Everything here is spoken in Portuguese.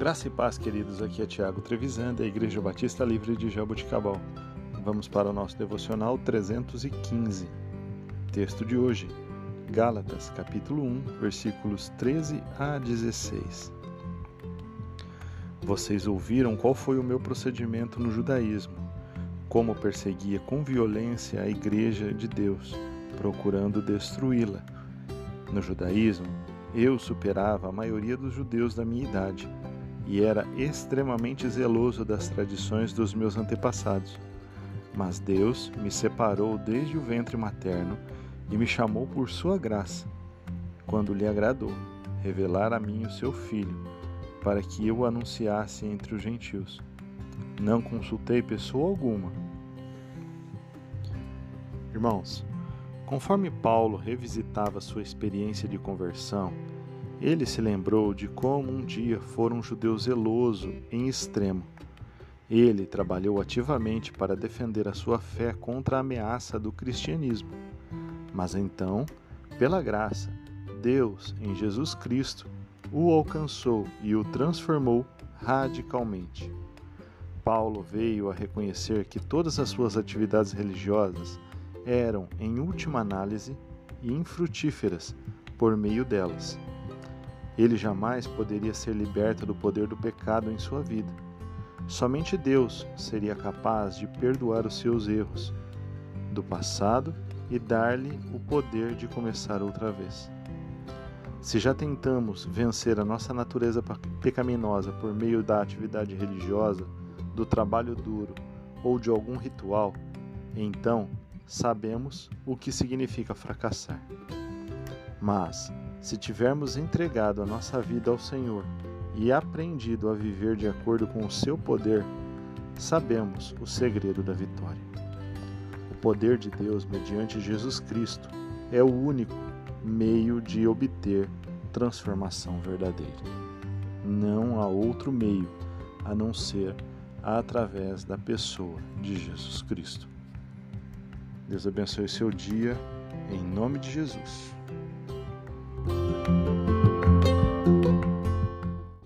Graça e paz, queridos. Aqui é Tiago Trevisan, da Igreja Batista Livre de Jaboticabal. Vamos para o nosso devocional 315. Texto de hoje, Gálatas, capítulo 1, versículos 13 a 16. Vocês ouviram qual foi o meu procedimento no judaísmo, como perseguia com violência a igreja de Deus, procurando destruí-la. No judaísmo, eu superava a maioria dos judeus da minha idade e era extremamente zeloso das tradições dos meus antepassados. Mas Deus me separou desde o ventre materno e me chamou por sua graça, quando lhe agradou revelar a mim o seu filho, para que eu o anunciasse entre os gentios. Não consultei pessoa alguma. Irmãos, Conforme Paulo revisitava sua experiência de conversão, ele se lembrou de como um dia fora um judeu zeloso em extremo. Ele trabalhou ativamente para defender a sua fé contra a ameaça do cristianismo. Mas então, pela graça, Deus, em Jesus Cristo, o alcançou e o transformou radicalmente. Paulo veio a reconhecer que todas as suas atividades religiosas eram, em última análise, infrutíferas por meio delas. Ele jamais poderia ser liberto do poder do pecado em sua vida. Somente Deus seria capaz de perdoar os seus erros do passado e dar-lhe o poder de começar outra vez. Se já tentamos vencer a nossa natureza pecaminosa por meio da atividade religiosa, do trabalho duro ou de algum ritual, então sabemos o que significa fracassar. Mas, se tivermos entregado a nossa vida ao Senhor e aprendido a viver de acordo com o seu poder, sabemos o segredo da vitória. O poder de Deus mediante Jesus Cristo é o único meio de obter transformação verdadeira. Não há outro meio a não ser através da pessoa de Jesus Cristo. Deus abençoe seu dia, em nome de Jesus.